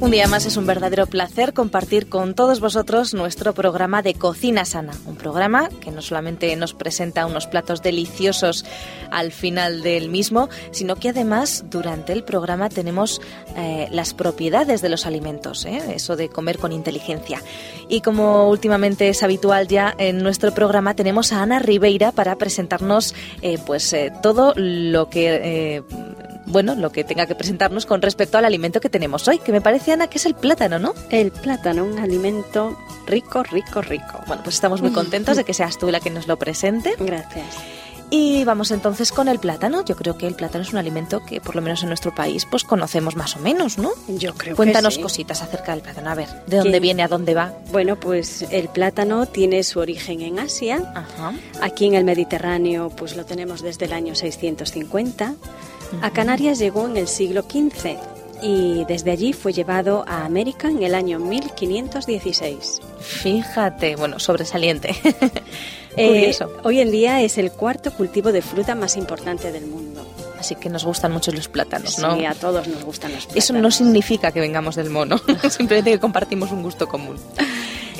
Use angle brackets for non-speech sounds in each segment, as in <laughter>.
Un día más es un verdadero placer compartir con todos vosotros nuestro programa de Cocina Sana, un programa que no solamente nos presenta unos platos deliciosos al final del mismo, sino que además durante el programa tenemos eh, las propiedades de los alimentos, ¿eh? eso de comer con inteligencia. Y como últimamente es habitual ya en nuestro programa, tenemos a Ana Ribeira para presentarnos eh, pues todo lo que bueno, lo que tenga que presentarnos con respecto al alimento que tenemos hoy, que me parece, Ana, que es el plátano, ¿no? El plátano, un alimento rico, rico, rico. Bueno, pues estamos muy <laughs> contentos de que seas tú la que nos lo presente. Gracias. Y vamos entonces con el plátano. Yo creo que el plátano es un alimento que, por lo menos en nuestro país, pues conocemos más o menos, ¿no? Yo creo Cuéntanos que sí. cositas acerca del plátano. A ver, ¿de dónde viene, a dónde va? Bueno, pues el plátano tiene su origen en Asia. Ajá. Aquí en el Mediterráneo, pues lo tenemos desde el año 650. A Canarias llegó en el siglo XV y desde allí fue llevado a América en el año 1516. Fíjate, bueno, sobresaliente. <laughs> Eh, Curioso. hoy en día es el cuarto cultivo de fruta más importante del mundo. Así que nos gustan mucho los plátanos, ¿no? Sí, a todos nos gustan los plátanos. Eso no significa que vengamos del mono, <laughs> simplemente que compartimos un gusto común.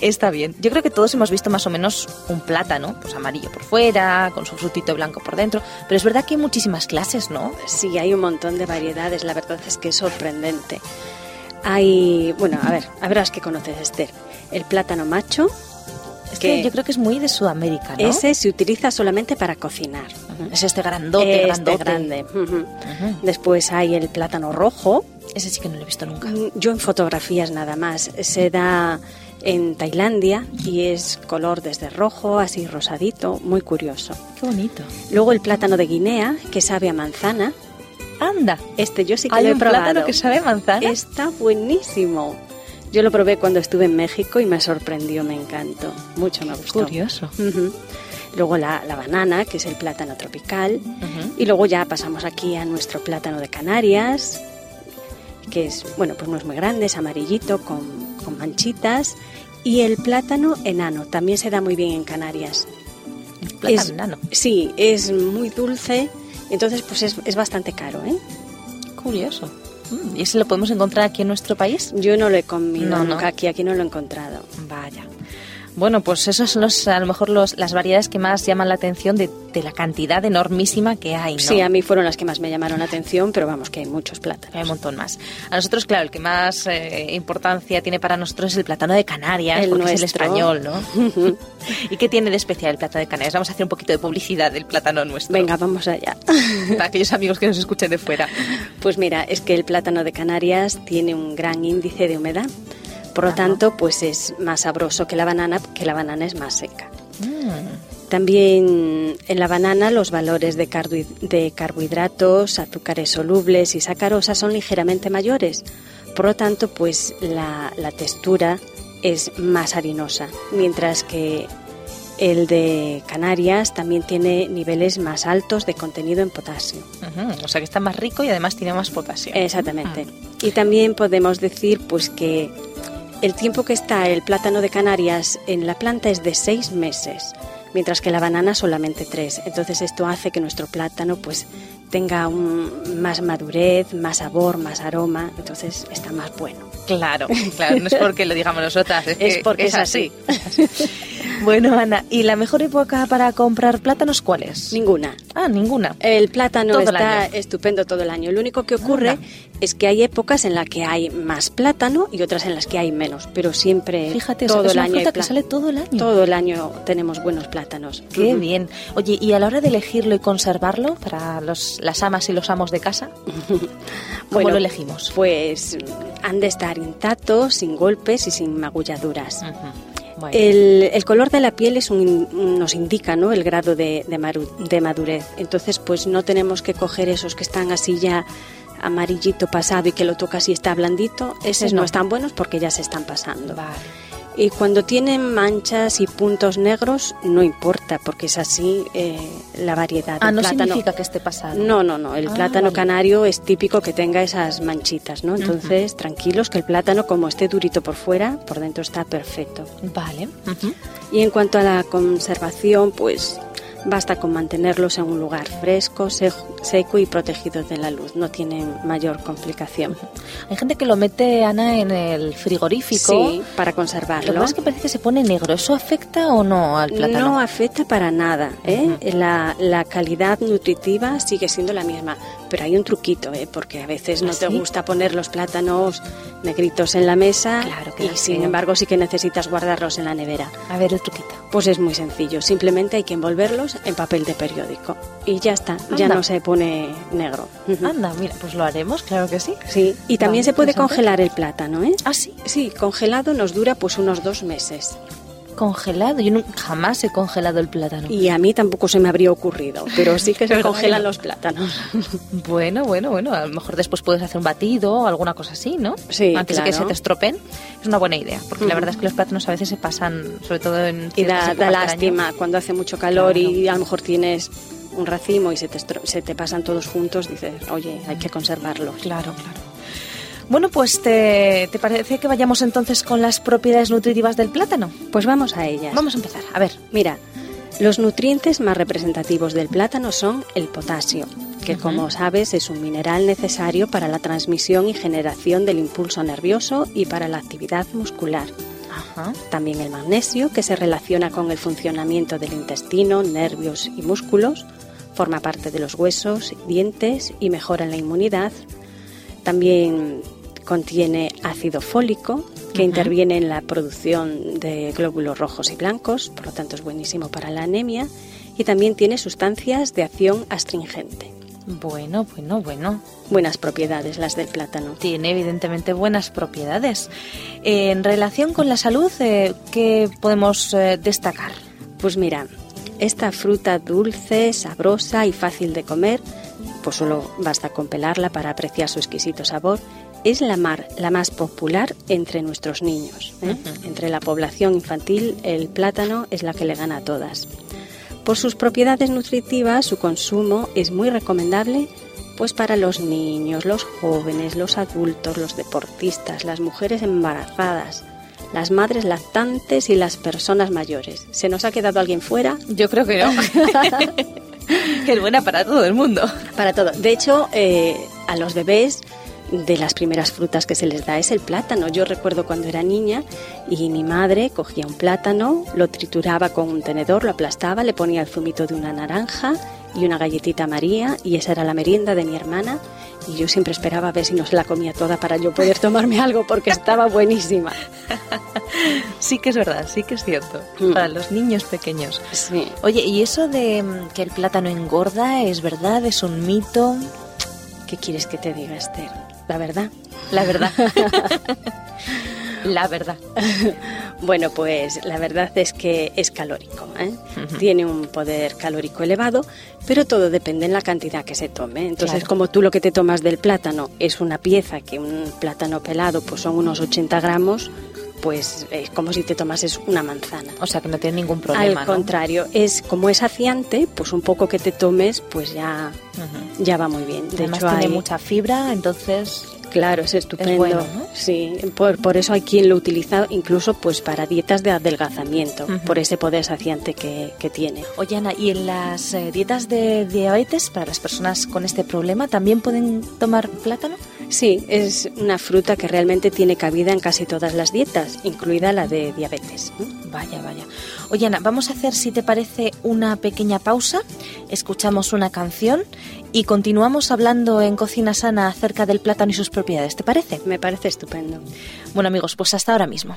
Está bien. Yo creo que todos hemos visto más o menos un plátano, pues amarillo por fuera, con su frutito blanco por dentro, pero es verdad que hay muchísimas clases, ¿no? Sí, hay un montón de variedades, la verdad es que es sorprendente. Hay, bueno, a ver, a ver las que conoces, Esther. El plátano macho, Es que yo creo que es muy de Sudamérica, ¿no? ese se utiliza solamente para cocinar. Es este grandote, Este grandote. grande. Después hay el plátano rojo. Ese sí que no lo he visto nunca. Mm, Yo en fotografías nada más. Se da en Tailandia y es color desde rojo, así rosadito, muy curioso. Qué bonito. Luego el plátano de Guinea, que sabe a manzana. Anda. Este yo sí que Hay lo he un probado. plátano que sabe a manzana. Está buenísimo. Yo lo probé cuando estuve en México y me sorprendió, me encantó. Mucho me gustó. Curioso. Ujú. Luego la, la banana, que es el plátano tropical. Ujú. Y luego ya pasamos aquí a nuestro plátano de Canarias, que es, bueno, pues no es muy grande, es amarillito con, con manchitas. Y el plátano enano, también se da muy bien en Canarias. Plátano Es- enano. Sí, es muy dulce, entonces pues es, es bastante caro, ¿eh? Curioso. Mm, ¿Y ese lo podemos encontrar aquí en nuestro país? Yo no lo he comido No, no. nunca aquí, aquí no lo he encontrado. Vaya. Bueno, pues esos son los, a lo mejor los, las variedades que más llaman la atención de, de la cantidad enormísima que hay, ¿no? Sí, a mí fueron las que más me llamaron la atención, pero vamos, que hay muchos plátanos. Hay un montón más. A nosotros, claro, el que más eh, importancia tiene para nosotros es el plátano de Canarias, El porque es el español, ¿no? <laughs> ¿Y qué tiene de especial el plátano de Canarias? Vamos a hacer un poquito de publicidad del plátano nuestro. Venga, vamos allá. <laughs> Para aquellos amigos que nos escuchen de fuera. Pues mira, es que el plátano de Canarias tiene un gran índice de humedad, por lo tanto, pues es más sabroso que la banana, que la banana es más seca. Mm, También en la banana los valores de, carbohi- de carbohidratos, azúcares solubles y sacarosa son ligeramente mayores, por lo tanto, pues la, la textura es más harinosa, mientras que el de Canarias también tiene niveles más altos de contenido en potasio. O sea que está más rico y además tiene más potasio. Exactamente. Y también podemos decir pues que el tiempo que está el plátano de Canarias en la planta es de seis meses, mientras que la banana solamente tres. Entonces esto hace que nuestro plátano pues tenga un, más madurez, más sabor, más aroma, entonces está más bueno. Claro, claro, no es porque lo digamos nosotras, es, <laughs> Es que porque es es así. <laughs> bueno, Ana, ¿y la mejor época para comprar plátanos cuál es? Ninguna. Ah, ninguna. El plátano Todo está estupendo todo el año. Lo único que ocurre Anda. es que hay épocas en las que hay más plátano y otras en las que hay menos, pero siempre Fíjate, o sea, todo es el una año fruta que sale todo el año. Todo el año tenemos buenos plátanos. Qué bien. Oye, ¿y a la hora de elegirlo y conservarlo para los, las amas y los amos de casa? <laughs> ¿Cómo Bueno, lo elegimos? Pues mm, han de estar intactos, sin golpes y sin magulladuras. El, el color de la piel es un- nos indica ¿no? el grado de, de maru- de madurez. Entonces, pues no tenemos que coger esos que están así ya amarillito pasado y que lo tocas y está blandito. Esos no. no están buenos porque ya se están pasando. vale. Y cuando tienen manchas y puntos negros, no importa, porque es así eh, la variedad Ah, no plátano. significa que esté pasado. No, no, no. El Ah, plátano vale. canario es típico que tenga esas manchitas, ¿no? Entonces, tranquilos que el plátano, como esté durito por fuera, por dentro está perfecto. Vale. Y en cuanto a la conservación, pues basta con mantenerlos en un lugar fresco, se- seco y protegido de la luz. No tienen mayor complicación. Hay gente que lo mete, Ana, en el frigorífico. Sí, para Lo que conservarlo. pasa es que parece que se pone negro. ¿Eso afecta o no al plátano? No afecta para nada. ¿eh? la, la calidad nutritiva sigue siendo la misma. Pero hay un truquito, ¿eh? porque a veces no ¿Ah, te sí? gusta poner los plátanos negritos en la mesa Claro que y no sin quiero. embargo sí que necesitas guardarlos en la nevera. A ver el truquito. Pues es muy sencillo, simplemente hay que envolverlos en papel de periódico y ya está, ya Anda. no se pone negro. Anda, mira, pues lo haremos, claro que sí. Sí, y también Vale, se puede interesante. congelar el plátano, ¿eh? Ah, sí, Sí, congelado nos dura pues unos dos meses. congelado. Yo nunca, jamás he congelado el plátano. Y a mí tampoco se me habría ocurrido, pero sí que <laughs> se congelan los plátanos. <laughs> Bueno, bueno, bueno. A lo mejor después puedes hacer un batido o alguna cosa así, ¿no? Sí, Antes de que claro. se te estropeen. Es una buena idea, porque la Ujú. verdad es que los plátanos a veces se pasan, sobre todo en Y da, da lástima cuando hace mucho calor Claro. y a lo mejor tienes un racimo y se te, estro- se te pasan todos juntos, dices, oye, hay que conservarlos. Claro, claro. Bueno, pues ¿te, ¿te parece que vayamos entonces con las propiedades nutritivas del plátano? Pues vamos a ellas. Vamos a empezar. A ver. Mira, los nutrientes más representativos del plátano son el potasio, que como sabes es un mineral necesario para la transmisión y generación del impulso nervioso y para la actividad muscular. También el magnesio, que se relaciona con el funcionamiento del intestino, nervios y músculos, forma parte de los huesos, dientes y mejora la inmunidad. También contiene ácido fólico, que interviene en la producción de glóbulos rojos y blancos, por lo tanto es buenísimo para la anemia. Y también tiene sustancias de acción astringente. Bueno, bueno, bueno. Buenas propiedades las del plátano. Tiene evidentemente buenas propiedades. Eh, en relación con la salud, eh, ¿qué podemos eh, destacar? Pues mira, esta fruta dulce, sabrosa y fácil de comer, pues solo basta con pelarla para apreciar su exquisito sabor, es la, mar, la más popular entre nuestros niños. ¿eh? Entre la población infantil, el plátano es la que le gana a todas. Por sus propiedades nutritivas, su consumo es muy recomendable pues para los niños, los jóvenes, los adultos, los deportistas, las mujeres embarazadas, las madres lactantes y las personas mayores. ¿Se nos ha quedado alguien fuera? Yo creo que no. <laughs> que es buena para todo el mundo. Para todo. De hecho, eh, a los bebés de las primeras frutas que se les da es el plátano. Yo recuerdo cuando era niña y mi madre cogía un plátano, lo trituraba con un tenedor, lo aplastaba, le ponía el zumito de una naranja y una galletita María y esa era la merienda de mi hermana y yo siempre esperaba a ver si no se la comía toda para yo poder tomarme algo porque estaba buenísima. <laughs> Sí que es verdad, sí que es cierto. Mm. Para los niños pequeños. Sí. Oye, ¿y eso de mm, que el plátano engorda es verdad? ¿Es un mito? ¿Qué quieres que te diga, Esther? La verdad. La verdad. <laughs> <laughs> La verdad. <laughs> Bueno, pues la verdad es que es calórico, ¿eh? Tiene un poder calórico elevado, pero todo depende en la cantidad que se tome. Entonces, Claro. como tú lo que te tomas del plátano es una pieza, que un plátano pelado pues son unos 80 gramos, pues es como si te tomases una manzana. O sea que no tiene ningún problema. Al ¿no? contrario, es como es saciante, pues un poco que te tomes, pues ya, ya va muy bien. De Además hecho, tiene hay- mucha fibra, entonces Claro, es estupendo. bueno, ¿no? Sí, por, por eso hay quien lo utiliza incluso pues para dietas de adelgazamiento, por ese poder saciante que, que tiene. Oye, Ana, ¿y en las eh, dietas de diabetes para las personas con este problema también pueden tomar plátano? Sí, es una fruta que realmente tiene cabida en casi todas las dietas, incluida la de diabetes. Vaya, vaya. Oye, Ana, vamos a hacer, si te parece, una pequeña pausa, escuchamos una canción y continuamos hablando en Cocina Sana acerca del plátano y sus propiedades. ¿Te parece? Me parece estupendo. Bueno, amigos, pues hasta ahora mismo.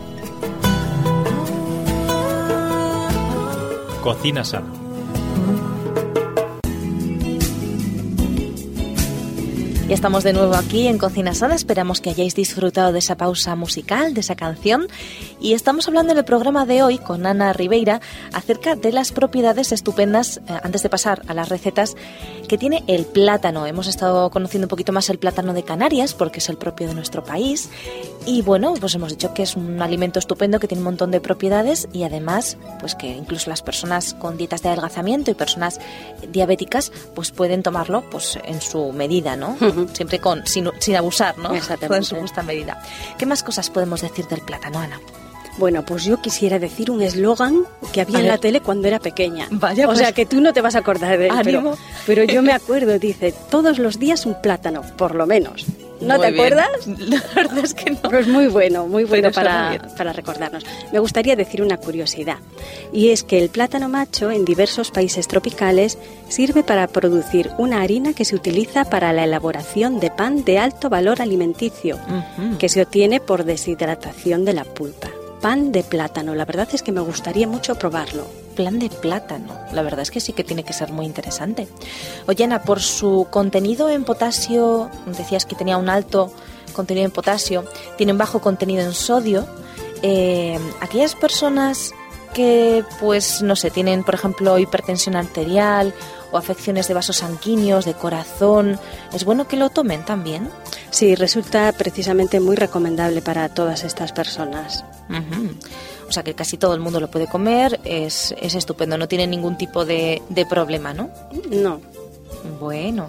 Cocina sana. Ya estamos de nuevo aquí en Cocina Sana. Esperamos que hayáis disfrutado de esa pausa musical, de esa canción. Y estamos hablando en el programa de hoy con Ana Ribeira acerca de las propiedades estupendas, eh, antes de pasar a las recetas, que tiene el plátano. Hemos estado conociendo un poquito más el plátano de Canarias, porque es el propio de nuestro país. Y bueno, pues hemos dicho que es un alimento estupendo que tiene un montón de propiedades y además, pues que incluso las personas con dietas de adelgazamiento y personas diabéticas, pues pueden tomarlo pues en su medida, ¿no? Siempre con sin, sin abusar, ¿no? Exactamente. <laughs> En su justa medida. ¿Qué más cosas podemos decir del plátano, Ana? Bueno, pues yo quisiera decir un eslogan que había en la tele cuando era pequeña. Vaya, o pues. sea que tú no te vas a acordar de él, pero, pero yo me acuerdo, dice, todos los días un plátano, por lo menos. ¿No Muy te bien. acuerdas? <laughs> La verdad es que no. Pero es muy bueno, muy bueno para, para recordarnos. Me gustaría decir una curiosidad, y es que el plátano macho en diversos países tropicales sirve para producir una harina que se utiliza para la elaboración de pan de alto valor alimenticio, que se obtiene por deshidratación de la pulpa. Pan de plátano, la verdad es que me gustaría mucho probarlo. plan de plátano. La verdad es que sí que tiene que ser muy interesante. Oye, por su contenido en potasio, decías que tenía un alto contenido en potasio, tiene un bajo contenido en sodio. eh, aquellas personas que, pues, no sé, tienen, por ejemplo, hipertensión arterial o afecciones de vasos sanguíneos, de corazón, ¿es bueno que lo tomen también? Sí, resulta precisamente muy recomendable para todas estas personas. O sea que casi todo el mundo lo puede comer, es, es estupendo, no tiene ningún tipo de, de problema, ¿no? No, Bueno.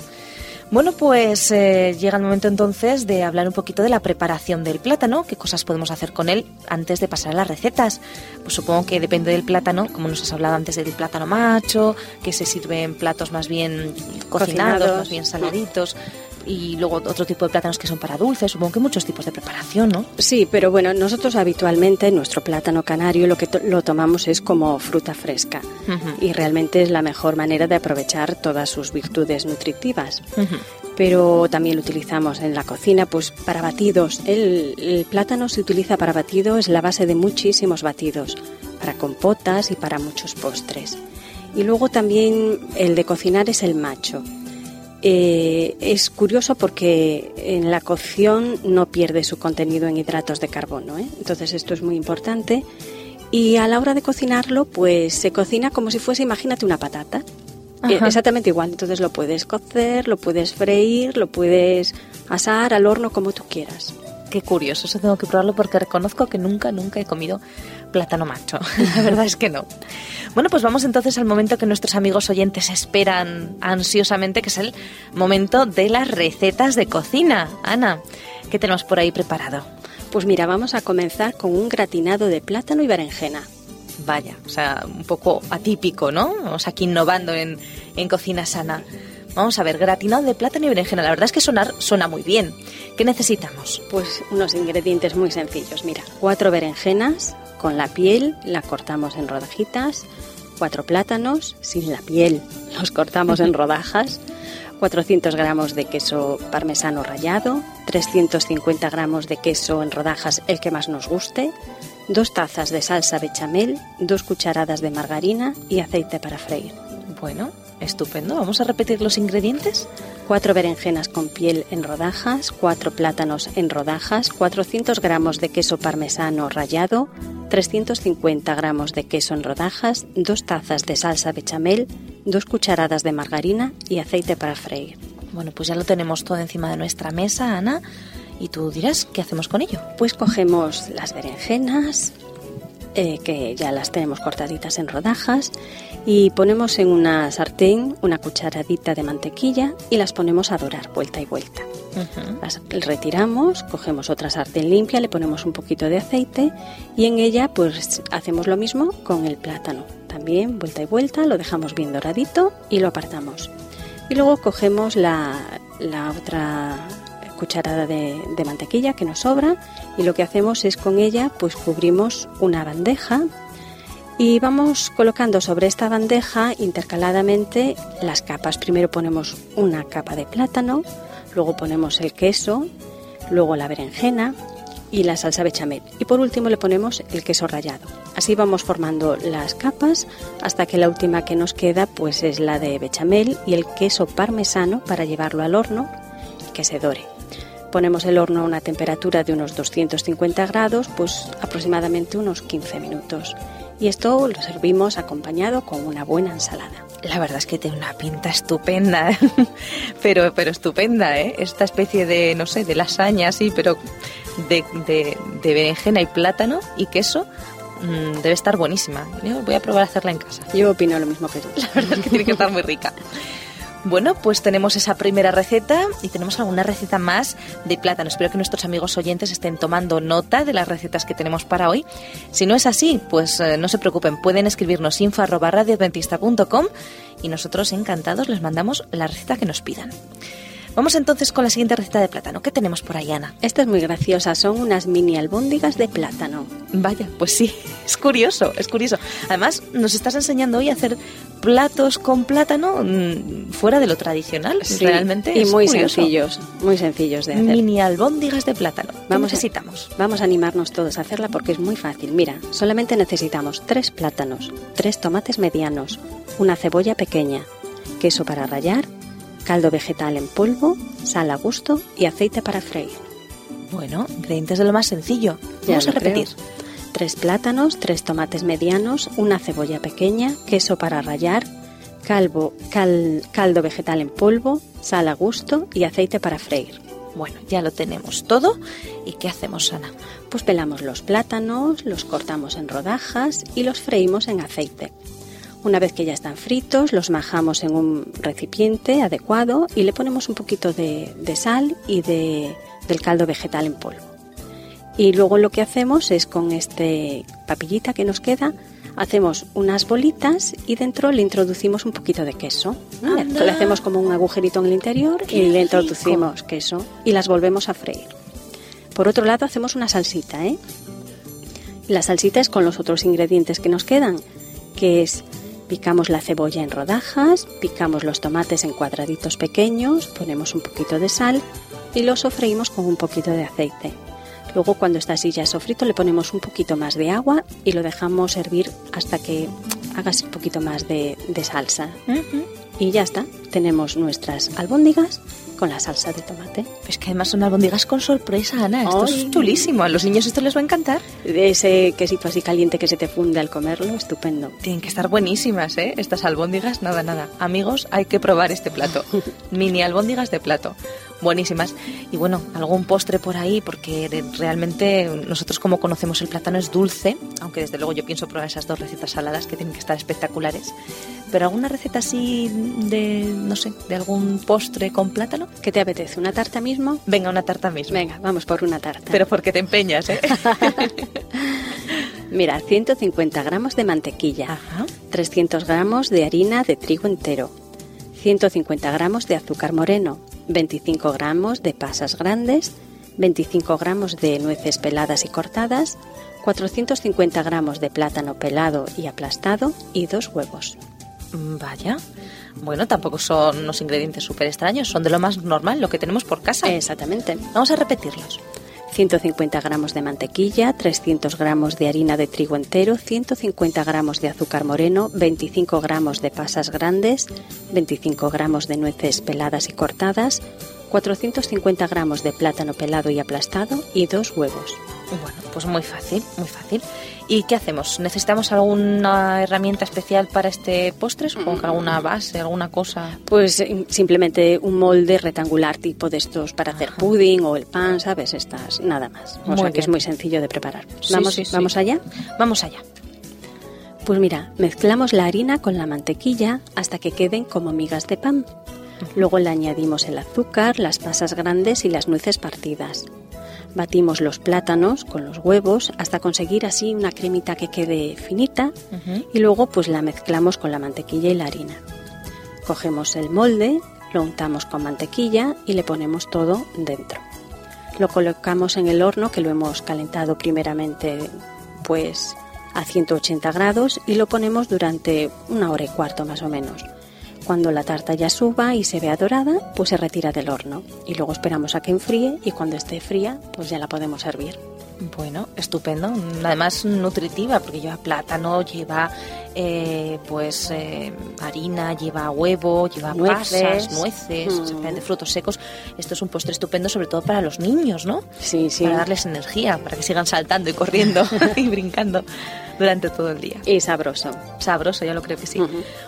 Bueno, pues eh, llega el momento entonces de hablar un poquito de la preparación del plátano, qué cosas podemos hacer con él antes de pasar a las recetas. Pues supongo que depende del plátano, como nos has hablado antes del plátano macho, que se sirve en platos más bien cocinados, Cocinados. más bien saladitos, y luego otro tipo de plátanos que son para dulces, supongo que muchos tipos de preparación, ¿no? Sí, pero bueno, nosotros habitualmente nuestro plátano canario lo que to- lo tomamos es como fruta fresca y realmente es la mejor manera de aprovechar todas sus virtudes nutritivas. Pero también lo utilizamos en la cocina, pues para batidos. El, el plátano se utiliza para batidos, es la base de muchísimos batidos, para compotas y para muchos postres. Y luego también el de cocinar es el macho. Eh, es curioso porque en la cocción no pierde su contenido en hidratos de carbono, ¿eh? entonces esto es muy importante. Y a la hora de cocinarlo, pues se cocina como si fuese, imagínate, una patata. Eh. Exactamente igual, entonces lo puedes cocer, lo puedes freír, lo puedes asar al horno como tú quieras. Qué curioso, eso tengo que probarlo porque reconozco que nunca, nunca he comido plátano macho. <laughs> La verdad es que no. Bueno, pues vamos entonces al momento que nuestros amigos oyentes esperan ansiosamente, que es el momento de las recetas de cocina. Ana, ¿qué tenemos por ahí preparado? Pues mira, vamos a comenzar con un gratinado de plátano y berenjena. Vaya, o sea, un poco atípico, ¿no? Vamos aquí innovando en, en cocina sana. Vamos a ver, gratinado de plátano y berenjena. La verdad es que sonar suena muy bien. ¿Qué necesitamos? Pues unos ingredientes muy sencillos. Mira, cuatro berenjenas con la piel, la cortamos en rodajitas. Cuatro plátanos sin la piel, <laughs> los cortamos en rodajas. 400 gramos de queso parmesano rallado, 350 gramos de queso en rodajas, el que más nos guste, dos tazas de salsa bechamel, dos cucharadas de margarina y aceite para freír. Bueno, estupendo. Vamos a repetir los ingredientes. Cuatro berenjenas con piel en rodajas, cuatro plátanos en rodajas, 400 gramos de queso parmesano rallado, 350 gramos de queso en rodajas, dos tazas de salsa bechamel, dos cucharadas de margarina y aceite para freír. Bueno, pues ya lo tenemos todo encima de nuestra mesa, Ana. Y tú dirás, ¿qué hacemos con ello? Pues cogemos las berenjenas, eh, que ya las tenemos cortaditas en rodajas, y ponemos en una sartén una cucharadita de mantequilla y las ponemos a dorar vuelta y vuelta. Las retiramos, cogemos otra sartén limpia, le ponemos un poquito de aceite y en ella pues hacemos lo mismo con el plátano. También vuelta y vuelta, lo dejamos bien doradito y lo apartamos. Y luego cogemos la, la otra cucharada de, mantequilla que nos sobra y lo que hacemos es con ella pues cubrimos una bandeja y vamos colocando sobre esta bandeja intercaladamente las capas. Primero ponemos una capa de plátano, luego ponemos el queso, luego la berenjena y la salsa bechamel y por último le ponemos el queso rallado. Así vamos formando las capas hasta que la última que nos queda pues es la de bechamel y el queso parmesano para llevarlo al horno que se dore. Ponemos el horno a una temperatura de unos 250 grados, pues aproximadamente unos 15 minutos. Y esto lo servimos acompañado con una buena ensalada. La verdad es que tiene una pinta estupenda, <laughs> pero, pero estupenda, ¿eh? Esta especie de, no sé, de lasaña así, pero de, de, de berenjena y plátano y queso, mmm, debe estar buenísima. Yo voy a probar a hacerla en casa. Yo opino lo mismo que tú. <laughs> La verdad es que tiene que estar muy rica. Bueno, pues tenemos esa primera receta y tenemos alguna receta más de plátano. Espero que nuestros amigos oyentes estén tomando nota de las recetas que tenemos para hoy. Si no es así, pues eh, no se preocupen, pueden escribirnos info arroba radioadventista.com y nosotros encantados les mandamos la receta que nos pidan. Vamos entonces con la siguiente receta de plátano. ¿Qué tenemos por ahí, Ana? Esta es muy graciosa, son unas mini albóndigas de plátano. Vaya, pues sí, <laughs> es curioso, es curioso. Además, nos estás enseñando hoy a hacer platos con plátano mmm, fuera de lo tradicional. Sí, Realmente y es muy curioso. sencillos, muy sencillos de hacer. Mini albóndigas de plátano. ¿Qué Vamos a- necesitamos? Vamos a animarnos todos a hacerla porque es muy fácil. Mira, solamente necesitamos tres plátanos, tres tomates medianos, una cebolla pequeña, queso para rallar, caldo vegetal en polvo, sal a gusto y aceite para freír. Bueno, ingredientes de lo más sencillo. Ya Vamos a creo. repetir. Tres plátanos, tres tomates medianos, una cebolla pequeña, queso para rallar, calvo, cal- caldo vegetal en polvo, sal a gusto y aceite para freír. Bueno, ya lo tenemos todo. ¿Y qué hacemos, Ana? Pues pelamos los plátanos, los cortamos en rodajas y los freímos en aceite. Una vez que ya están fritos, los majamos en un recipiente adecuado y le ponemos un poquito de, de sal y de, del caldo vegetal en polvo. Y luego lo que hacemos es con este papillita que nos queda, hacemos unas bolitas y dentro le introducimos un poquito de queso. Le hacemos como un agujerito en el interior Qué y le rico. introducimos queso y las volvemos a freír. Por otro lado hacemos una salsita, ¿eh? La salsita es con los otros ingredientes que nos quedan, que es picamos la cebolla en rodajas, picamos los tomates en cuadraditos pequeños, ponemos un poquito de sal y lo sofreímos con un poquito de aceite. Luego cuando está así ya sofrito le ponemos un poquito más de agua y lo dejamos hervir hasta que hagas un poquito más de, de salsa. Y ya está, tenemos nuestras albóndigas con la salsa de tomate. Es que además son albóndigas con sorpresa, Ana. Esto Ay. es chulísimo. A los niños esto les va a encantar. De ese quesito así caliente que se te funde al comerlo, estupendo. Tienen que estar buenísimas, ¿eh? Estas albóndigas, nada, nada. Amigos, hay que probar este plato. <laughs> Mini albóndigas de plato. Buenísimas. Y bueno, algún postre por ahí, porque realmente nosotros como conocemos el plátano es dulce, aunque desde luego yo pienso probar esas dos recetas saladas que tienen que estar espectaculares. Pero alguna receta así de, no sé, de algún postre con plátano. ¿Qué te apetece? ¿Una tarta mismo? Venga, una tarta mismo. Venga, vamos por una tarta. Pero porque te empeñas, ¿eh? <laughs> Mira, 150 gramos de mantequilla, Ajá. 300 gramos de harina de trigo entero, 150 gramos de azúcar moreno, 25 gramos de pasas grandes, 25 gramos de nueces peladas y cortadas, 450 gramos de plátano pelado y aplastado y dos huevos. Mm, Vaya. Bueno, tampoco son unos ingredientes súper extraños, son de lo más normal, lo que tenemos por casa. Exactamente. Vamos a repetirlos. 150 gramos de mantequilla, 300 gramos de harina de trigo entero, 150 gramos de azúcar moreno, 25 gramos de pasas grandes, 25 gramos de nueces peladas y cortadas, 450 gramos de plátano pelado y aplastado y dos huevos. Bueno, pues muy fácil, muy fácil. ¿Y qué hacemos? ¿Necesitamos alguna herramienta especial para este postre? Supongo que alguna base, alguna cosa. Pues eh, simplemente un molde rectangular tipo de estos para hacer pudding o el pan, ¿sabes? Estas, nada más. O Muy sea que bien. es muy sencillo de preparar. Sí, ¿Vamos, sí, sí. ¿Vamos allá? Vamos allá. Pues mira, mezclamos la harina con la mantequilla hasta que queden como migas de pan. Luego le añadimos el azúcar, las pasas grandes y las nueces partidas. Batimos los plátanos con los huevos hasta conseguir así una cremita que quede finita y luego pues la mezclamos con la mantequilla y la harina. Cogemos el molde, lo untamos con mantequilla y le ponemos todo dentro. Lo colocamos en el horno que lo hemos calentado primeramente pues a 180 grados y lo ponemos durante una hora y cuarto más o menos. Cuando la tarta ya suba y se vea dorada, pues se retira del horno y luego esperamos a que enfríe y cuando esté fría, pues ya la podemos servir. Bueno, estupendo. Además nutritiva, porque lleva plátano, lleva eh, pues eh, harina, lleva huevo, lleva Nueces. pasas, nueces, Mm. exactamente, frutos secos. Esto es un postre estupendo, sobre todo para los niños, ¿no? Sí, sí. Para darles energía, para que sigan saltando y corriendo <laughs> <laughs> y brincando durante todo el día. Y sabroso. Sabroso, ya lo creo que sí.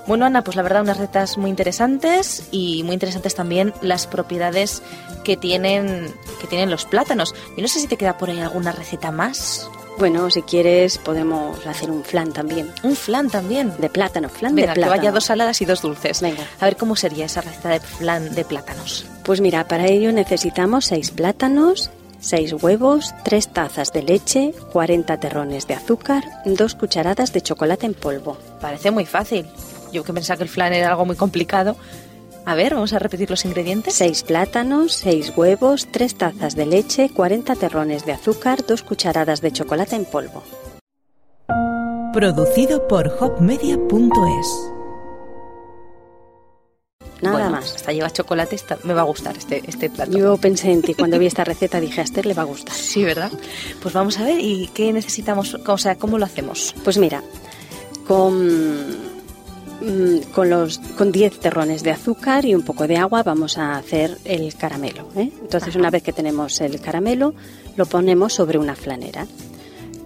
Bueno, Ana, pues la verdad unas recetas muy interesantes y muy interesantes también las propiedades que tienen que tienen los plátanos. Yo no sé si te queda por ahí alguna receta más. Bueno, si quieres podemos hacer un flan también. Un flan también. De plátano, flan Venga, de que plátano. vaya dos saladas y dos dulces. Venga. A ver cómo sería esa receta de flan de plátanos. Pues mira, para ello necesitamos 6 plátanos, 6 huevos, 3 tazas de leche, 40 terrones de azúcar, 2 cucharadas de chocolate en polvo. Parece muy fácil. Yo que pensaba que el flan era algo muy complicado. A ver, vamos a repetir los ingredientes. 6 plátanos, 6 huevos, 3 tazas de leche, 40 terrones de azúcar, 2 cucharadas de chocolate en polvo. Producido por hopmedia.es. Nada Bueno, más. Hasta lleva chocolate, está- me va a gustar este, este plato. Yo pensé en ti cuando vi esta receta, dije a Esther le va a gustar. Sí, ¿verdad? Pues vamos a ver, ¿y qué necesitamos? O sea, ¿cómo lo hacemos? Pues mira, con, con, los, con 10 terrones de azúcar y un poco de agua vamos a hacer el caramelo. ¿eh? Entonces, Ajá. una vez que tenemos el caramelo, lo ponemos sobre una flanera.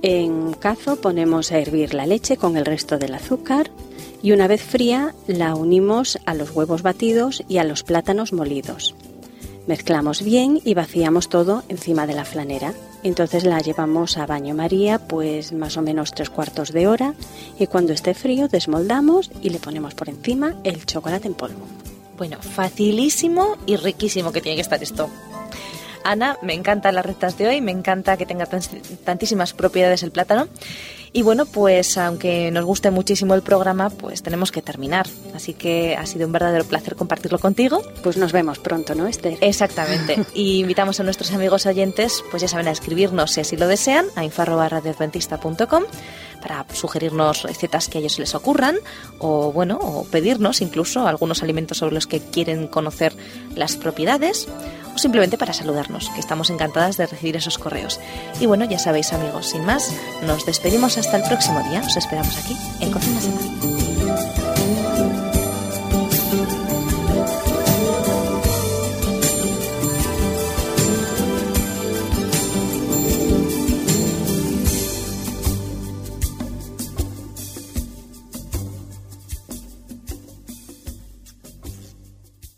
En cazo ponemos a hervir la leche con el resto del azúcar y una vez fría la unimos a los huevos batidos y a los plátanos molidos. Mezclamos bien y vaciamos todo encima de la flanera. Entonces la llevamos a baño María pues más o menos tres cuartos de hora y cuando esté frío desmoldamos y le ponemos por encima el chocolate en polvo. Bueno, facilísimo y riquísimo que tiene que estar esto. Ana, me encantan las recetas de hoy, me encanta que tenga tan- tantísimas propiedades el plátano. Y bueno, pues aunque nos guste muchísimo el programa, pues tenemos que terminar. Así que ha sido un verdadero placer compartirlo contigo. Pues nos vemos pronto, ¿no, Esther? Exactamente. <laughs> Y invitamos a nuestros amigos oyentes, pues ya saben, a escribirnos si así lo desean, a info@radioadventista.com para sugerirnos recetas que a ellos se les ocurran o bueno, o pedirnos incluso algunos alimentos sobre los que quieren conocer las propiedades simplemente para saludarnos, que estamos encantadas de recibir esos correos. Y bueno, ya sabéis amigos, sin más, nos despedimos hasta el próximo día. Os esperamos aquí en Cocina.